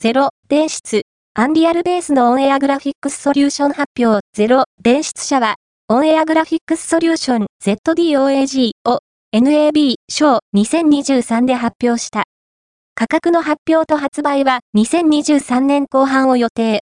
0電出、アンリアルベースのオンエアグラフィックスソリューション発表0電出社は、オンエアグラフィックスソリューション ZDOAG を NAB 賞2023で発表した。価格の発表と発売は2023年後半を予定。